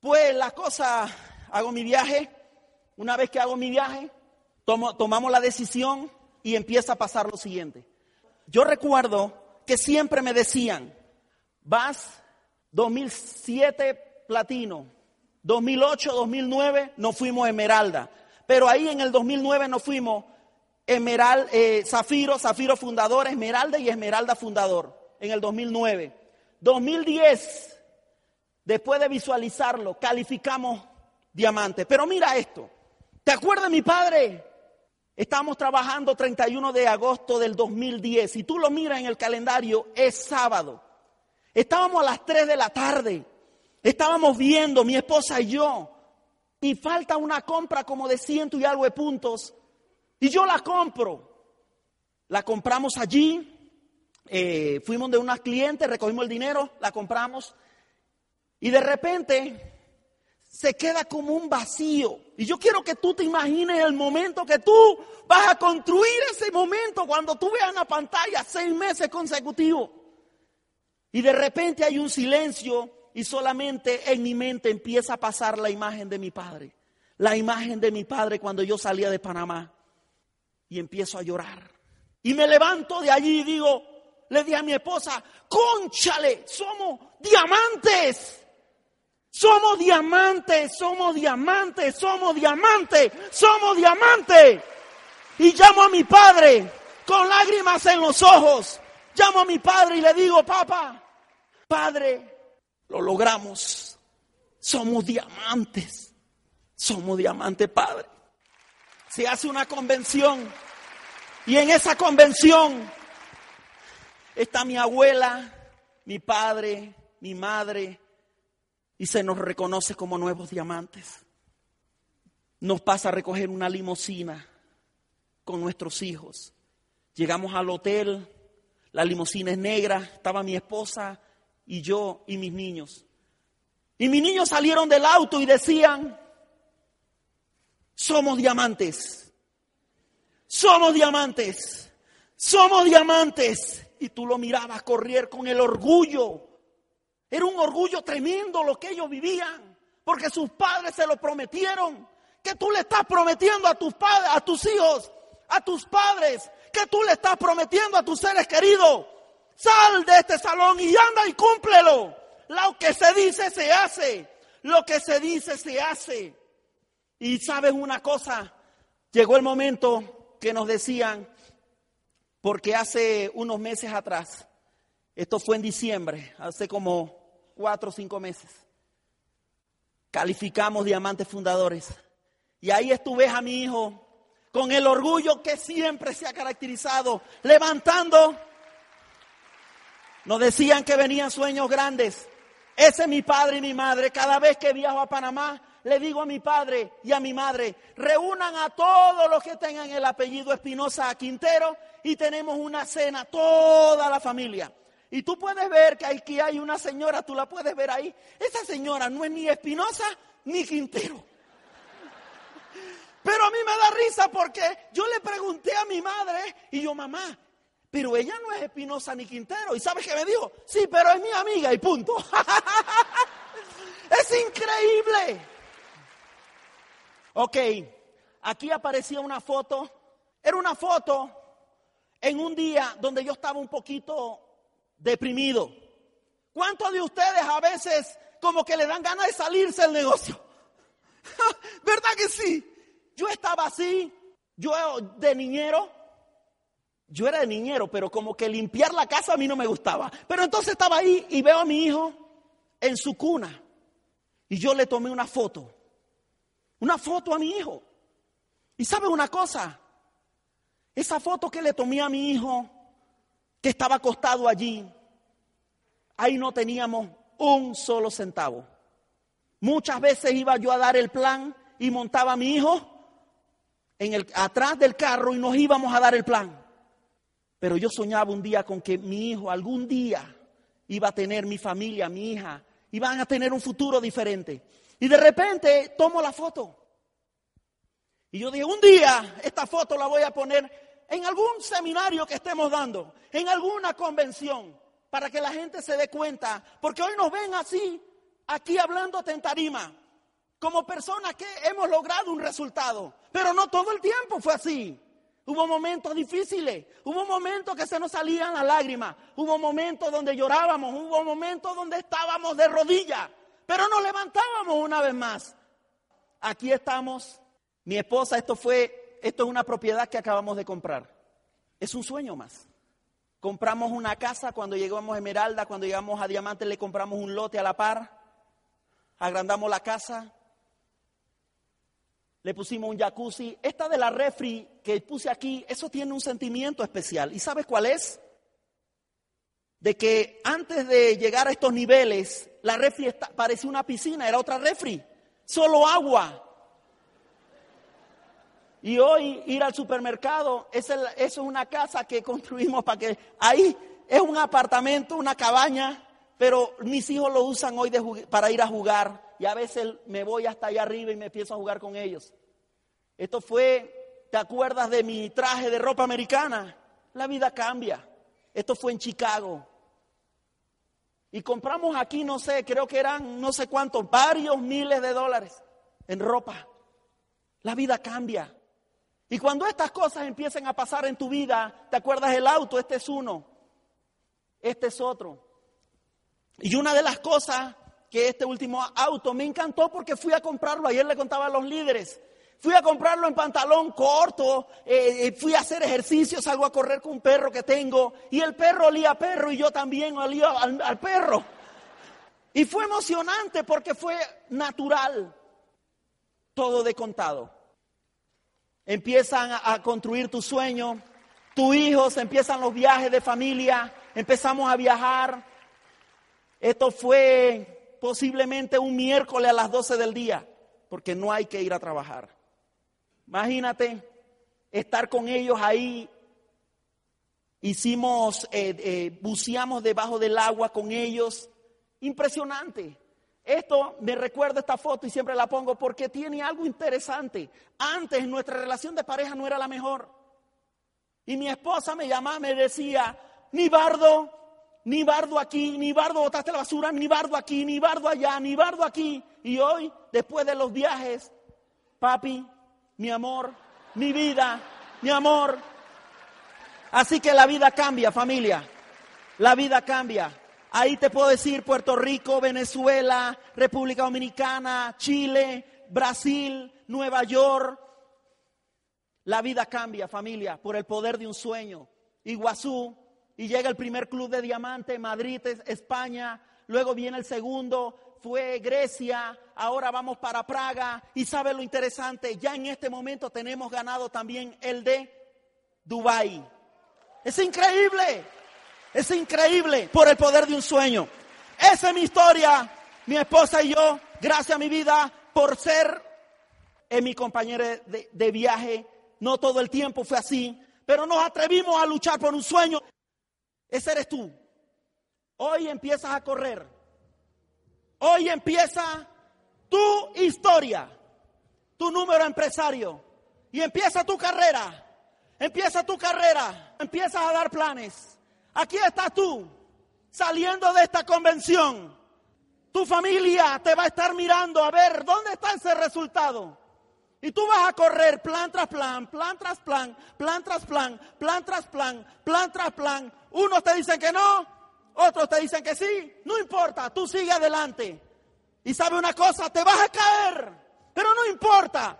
Pues la cosa, hago mi viaje. Una vez que hago mi viaje, tomamos la decisión y empieza a pasar lo siguiente. Yo recuerdo que siempre me decían, vas 2007 platino, 2008, 2009 nos fuimos Esmeralda, pero ahí en el 2009 nos fuimos Emerald, eh, Zafiro, Zafiro fundador, Esmeralda y Esmeralda fundador en el 2009. 2010, después de visualizarlo, calificamos diamante. Pero mira esto, ¿te acuerdas mi padre? Estamos trabajando 31 de agosto del 2010. Si tú lo miras en el calendario, es sábado. Estábamos a las 3 de la tarde. Estábamos viendo, mi esposa y yo. Y falta una compra como de ciento y algo de puntos. Y yo la compro. La compramos allí. Eh, fuimos de unas clientes, recogimos el dinero, la compramos. Y de repente se queda como un vacío. Y yo quiero que tú te imagines el momento que tú vas a construir ese momento cuando tú veas en la pantalla seis meses consecutivos. Y de repente hay un silencio y solamente en mi mente empieza a pasar la imagen de mi padre. La imagen de mi padre cuando yo salía de Panamá. Y empiezo a llorar. Y me levanto de allí y digo, le dije a mi esposa, conchale, somos diamantes. Somos diamantes, somos diamantes, somos diamantes, somos diamantes. Y llamo a mi padre con lágrimas en los ojos. Llamo a mi padre y le digo, papá, padre, lo logramos. Somos diamantes. Somos diamantes, padre. Se hace una convención y en esa convención está mi abuela, mi padre, mi madre, y se nos reconoce como nuevos diamantes. Nos pasa a recoger una limusina con nuestros hijos. Llegamos al hotel, la limusina es negra, estaba mi esposa y yo y mis niños. Y mis niños salieron del auto y decían, somos diamantes, somos diamantes, somos diamantes. Y tú lo mirabas correr con el orgullo era un orgullo tremendo lo que ellos vivían, porque sus padres se lo prometieron. Que tú le estás prometiendo a tus padres, a tus hijos, a tus padres, que tú le estás prometiendo a tus seres queridos. Sal de este salón y anda y cúmplelo. Lo que se dice se hace. Lo que se dice se hace. Y sabes una cosa, llegó el momento que nos decían, porque hace unos meses atrás, esto fue en diciembre, hace como cuatro o cinco meses. Calificamos diamantes fundadores. Y ahí estuve a mi hijo con el orgullo que siempre se ha caracterizado, levantando. Nos decían que venían sueños grandes. Ese es mi padre y mi madre. Cada vez que viajo a Panamá, le digo a mi padre y a mi madre, reúnan a todos los que tengan el apellido Espinosa Quintero y tenemos una cena, toda la familia. Y tú puedes ver que aquí hay una señora, tú la puedes ver ahí. Esa señora no es ni Espinosa ni Quintero. Pero a mí me da risa porque yo le pregunté a mi madre y yo, mamá, pero ella no es Espinosa ni Quintero. ¿Y sabes qué me dijo? Sí, pero es mi amiga y punto. es increíble. Ok, aquí aparecía una foto. Era una foto en un día donde yo estaba un poquito deprimido. ¿Cuántos de ustedes a veces como que le dan ganas de salirse del negocio? ¿Verdad que sí? Yo estaba así, yo de niñero, yo era de niñero, pero como que limpiar la casa a mí no me gustaba. Pero entonces estaba ahí y veo a mi hijo en su cuna y yo le tomé una foto, una foto a mi hijo. Y sabe una cosa, esa foto que le tomé a mi hijo que estaba acostado allí, ahí no teníamos un solo centavo. Muchas veces iba yo a dar el plan y montaba a mi hijo en el, atrás del carro y nos íbamos a dar el plan. Pero yo soñaba un día con que mi hijo algún día iba a tener mi familia, mi hija, iban a tener un futuro diferente. Y de repente tomo la foto. Y yo dije, un día esta foto la voy a poner en algún seminario que estemos dando, en alguna convención, para que la gente se dé cuenta, porque hoy nos ven así, aquí hablando en tarima, como personas que hemos logrado un resultado, pero no todo el tiempo fue así. Hubo momentos difíciles, hubo momentos que se nos salían las lágrimas, hubo momentos donde llorábamos, hubo momentos donde estábamos de rodillas, pero nos levantábamos una vez más. Aquí estamos, mi esposa, esto fue, esto es una propiedad que acabamos de comprar. Es un sueño más. Compramos una casa cuando llegamos a Esmeralda, cuando llegamos a Diamante le compramos un lote a la par, agrandamos la casa, le pusimos un jacuzzi. Esta de la refri que puse aquí, eso tiene un sentimiento especial. ¿Y sabes cuál es? De que antes de llegar a estos niveles, la refri parecía una piscina, era otra refri, solo agua. Y hoy ir al supermercado, eso es una casa que construimos para que ahí es un apartamento, una cabaña, pero mis hijos lo usan hoy para ir a jugar y a veces me voy hasta allá arriba y me empiezo a jugar con ellos. Esto fue, ¿te acuerdas de mi traje de ropa americana? La vida cambia. Esto fue en Chicago. Y compramos aquí, no sé, creo que eran no sé cuántos, varios miles de dólares en ropa. La vida cambia. Y cuando estas cosas empiecen a pasar en tu vida, ¿te acuerdas el auto? Este es uno, este es otro. Y una de las cosas que este último auto me encantó porque fui a comprarlo, ayer le contaba a los líderes, fui a comprarlo en pantalón corto, eh, eh, fui a hacer ejercicio, salgo a correr con un perro que tengo y el perro olía a perro y yo también olía al perro. Y fue emocionante porque fue natural, todo de contado empiezan a, construir tu sueño, tus hijos, empiezan los viajes de familia, empezamos a viajar. Esto fue posiblemente un miércoles a las 12 del día, porque no hay que ir a trabajar. Imagínate estar con ellos ahí. Hicimos, eh, eh, buceamos debajo del agua con ellos. Impresionante. Esto me recuerda esta foto y siempre la pongo porque tiene algo interesante. Antes nuestra relación de pareja no era la mejor. Y mi esposa me llamaba, me decía, ni bardo, ni bardo aquí, ni bardo botaste la basura, ni bardo aquí, ni bardo allá, ni bardo aquí. Y hoy, después de los viajes, papi, mi amor, mi vida, mi amor. Así que la vida cambia, familia. La vida cambia. Ahí te puedo decir Puerto Rico, Venezuela, República Dominicana, Chile, Brasil, Nueva York. La vida cambia, familia, por el poder de un sueño. Iguazú, y llega el primer club de diamante, Madrid, España, luego viene el segundo, fue Grecia, ahora vamos para Praga. Y sabe lo interesante, ya en este momento tenemos ganado también el de Dubai. Es increíble. Es increíble por el poder de un sueño. Esa es mi historia, mi esposa y yo, gracias a mi vida por ser en mi compañera de, de viaje. No todo el tiempo fue así, pero nos atrevimos a luchar por un sueño. Ese eres tú. Hoy empiezas a correr. Hoy empieza tu historia, tu número empresario. Y empieza tu carrera. Empieza tu carrera. Empiezas a dar planes. Aquí estás tú, saliendo de esta convención. Tu familia te va a estar mirando a ver dónde está ese resultado. Y tú vas a correr plan tras plan, plan tras plan, plan tras plan, plan tras plan, plan tras plan. Unos te dicen que no, otros te dicen que sí. No importa, tú sigue adelante. Y sabe una cosa, te vas a caer, pero no importa.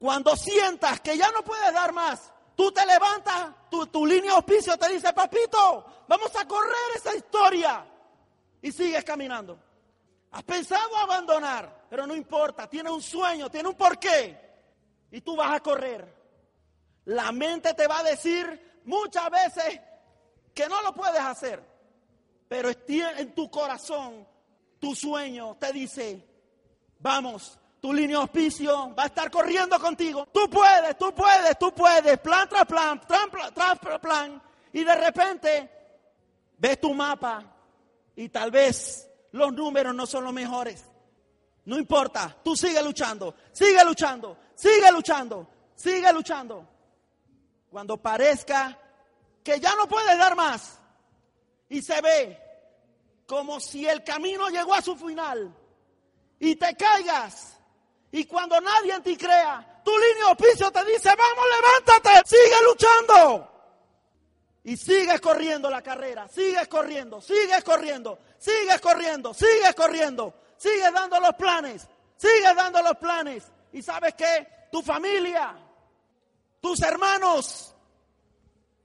Cuando sientas que ya no puedes dar más, Tú te levantas, tu, línea de auspicio te dice, papito, vamos a correr esa historia. Y sigues caminando. Has pensado abandonar, pero no importa, tiene un sueño, tiene un porqué. Y tú vas a correr. La mente te va a decir muchas veces que no lo puedes hacer. Pero en tu corazón, tu sueño te dice, vamos, tu línea de auspicio va a estar corriendo contigo. Tú puedes, tú puedes, tú puedes, plan tras plan, plan tras plan. Y de repente ves tu mapa y tal vez los números no son los mejores. No importa, tú sigue luchando, sigue luchando, sigue luchando, sigue luchando. Cuando parezca que ya no puedes dar más y se ve como si el camino llegó a su final y te caigas y cuando nadie en ti crea, tu línea de oficio te dice, vamos, levántate, sigue luchando. Y sigues corriendo la carrera, sigues corriendo, sigues corriendo, sigues corriendo, sigues corriendo, sigues dando los planes, sigues dando los planes. Y sabes que tu familia, tus hermanos,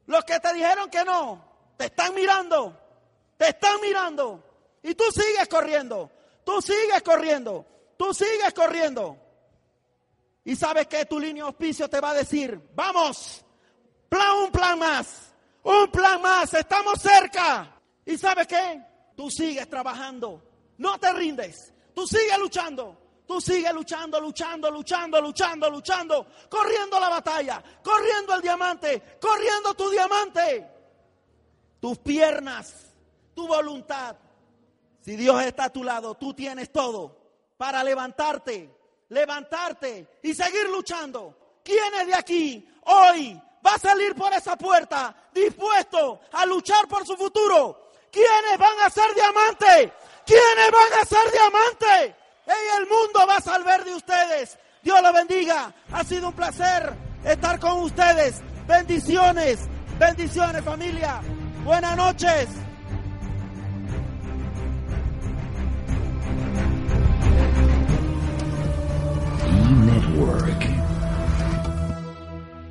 los que te dijeron que no, te están mirando, te están mirando. Y tú sigues corriendo, tú sigues corriendo, tú sigues corriendo. Y sabes que tu línea de auspicio te va a decir, vamos, plan, un plan más, un plan más, estamos cerca. ¿Y sabes qué? Tú sigues trabajando, no te rindes, tú sigues luchando. Tú sigues luchando, luchando, luchando, luchando, luchando, corriendo la batalla, corriendo el diamante, corriendo tu diamante. Tus piernas, tu voluntad. Si Dios está a tu lado, tú tienes todo para levantarte, levantarte y seguir luchando. ¿Quién es de aquí hoy va a salir por esa puerta dispuesto a luchar por su futuro? ¿Quiénes van a ser diamantes? ¿Quiénes van a ser diamantes? Y el mundo va a salvar de ustedes. Dios los bendiga. Ha sido un placer estar con ustedes. Bendiciones, bendiciones familia. Buenas noches.